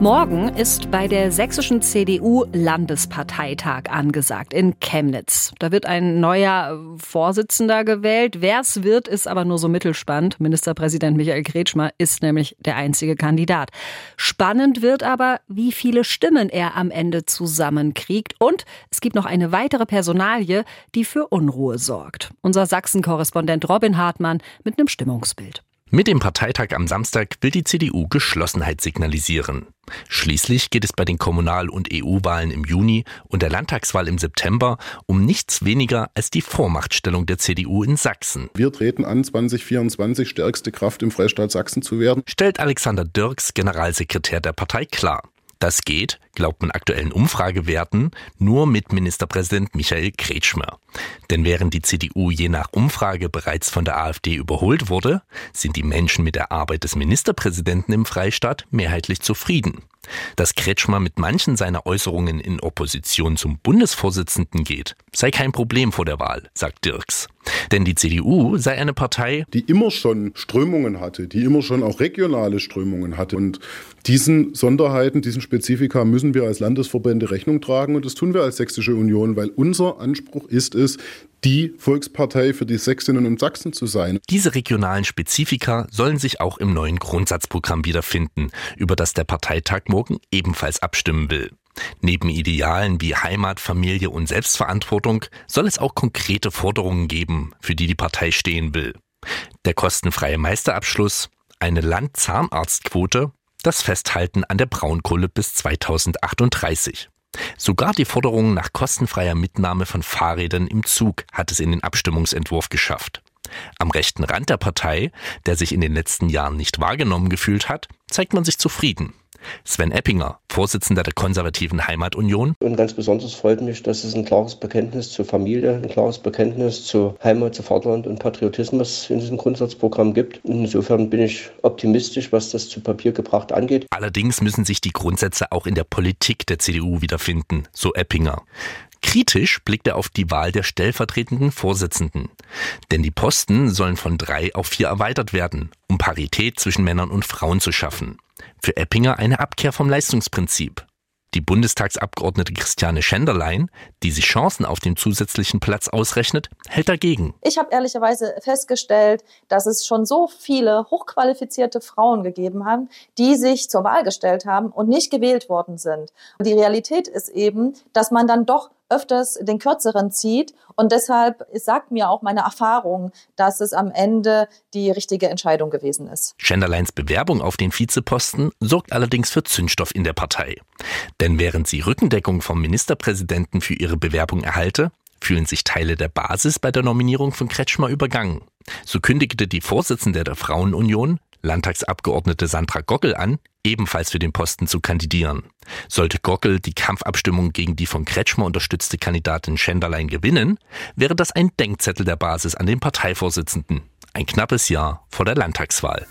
Morgen ist bei der sächsischen CDU Landesparteitag angesagt in Chemnitz. Da wird ein neuer Vorsitzender gewählt. Wer es wird, ist aber nur so mittelspannend. Ministerpräsident Michael Kretschmer ist nämlich der einzige Kandidat. Spannend wird aber, wie viele Stimmen er am Ende zusammenkriegt. Und es gibt noch eine weitere Personalie, die für Unruhe sorgt. Unser Sachsen-Korrespondent Robin Hartmann mit einem Stimmungsbild. Mit dem Parteitag am Samstag will die CDU Geschlossenheit signalisieren. Schließlich geht es bei den Kommunal- und EU-Wahlen im Juni und der Landtagswahl im September um nichts weniger als die Vormachtstellung der CDU in Sachsen. Wir treten an, 2024 stärkste Kraft im Freistaat Sachsen zu werden, stellt Alexander Dirks, Generalsekretär der Partei, klar. Das geht, glaubt man aktuellen Umfragewerten, nur mit Ministerpräsident Michael Kretschmer. Denn während die CDU je nach Umfrage bereits von der AfD überholt wurde, sind die Menschen mit der Arbeit des Ministerpräsidenten im Freistaat mehrheitlich zufrieden. Dass Kretschmer mit manchen seiner Äußerungen in Opposition zum Bundesvorsitzenden geht, sei kein Problem vor der Wahl, sagt Dirks. Denn die CDU sei eine Partei, die immer schon Strömungen hatte, die immer schon auch regionale Strömungen hatte. Und diesen Sonderheiten, diesen Spezifika müssen wir als Landesverbände Rechnung tragen. Und das tun wir als Sächsische Union, weil unser Anspruch ist es, die Volkspartei für die Sächsinnen und Sachsen zu sein. Diese regionalen Spezifika sollen sich auch im neuen Grundsatzprogramm wiederfinden, über das der Parteitag morgen ebenfalls abstimmen will. Neben Idealen wie Heimat, Familie und Selbstverantwortung soll es auch konkrete Forderungen geben, für die die Partei stehen will. Der kostenfreie Meisterabschluss, eine Landzahnarztquote, das Festhalten an der Braunkohle bis 2038. Sogar die Forderung nach kostenfreier Mitnahme von Fahrrädern im Zug hat es in den Abstimmungsentwurf geschafft. Am rechten Rand der Partei, der sich in den letzten Jahren nicht wahrgenommen gefühlt hat, zeigt man sich zufrieden. Sven Eppinger, Vorsitzender der konservativen Heimatunion. Und ganz besonders freut mich, dass es ein klares Bekenntnis zur Familie, ein klares Bekenntnis zur Heimat, zu Vaterland und Patriotismus in diesem Grundsatzprogramm gibt. Insofern bin ich optimistisch, was das zu Papier gebracht angeht. Allerdings müssen sich die Grundsätze auch in der Politik der CDU wiederfinden, so Eppinger. Kritisch blickt er auf die Wahl der stellvertretenden Vorsitzenden. Denn die Posten sollen von drei auf vier erweitert werden, um Parität zwischen Männern und Frauen zu schaffen. Für Eppinger eine Abkehr vom Leistungsprinzip. Die Bundestagsabgeordnete Christiane Schenderlein, die sich Chancen auf dem zusätzlichen Platz ausrechnet, hält dagegen. Ich habe ehrlicherweise festgestellt, dass es schon so viele hochqualifizierte Frauen gegeben haben, die sich zur Wahl gestellt haben und nicht gewählt worden sind. Die Realität ist eben, dass man dann doch öfters den kürzeren zieht. Und deshalb sagt mir auch meine Erfahrung, dass es am Ende die richtige Entscheidung gewesen ist. Schenderleins Bewerbung auf den Vizeposten sorgt allerdings für Zündstoff in der Partei. Denn während sie Rückendeckung vom Ministerpräsidenten für ihre Bewerbung erhalte, fühlen sich Teile der Basis bei der Nominierung von Kretschmer übergangen. So kündigte die Vorsitzende der Frauenunion, Landtagsabgeordnete Sandra Gockel an, ebenfalls für den Posten zu kandidieren. Sollte Gockel die Kampfabstimmung gegen die von Kretschmer unterstützte Kandidatin Schenderlein gewinnen, wäre das ein Denkzettel der Basis an den Parteivorsitzenden. Ein knappes Jahr vor der Landtagswahl.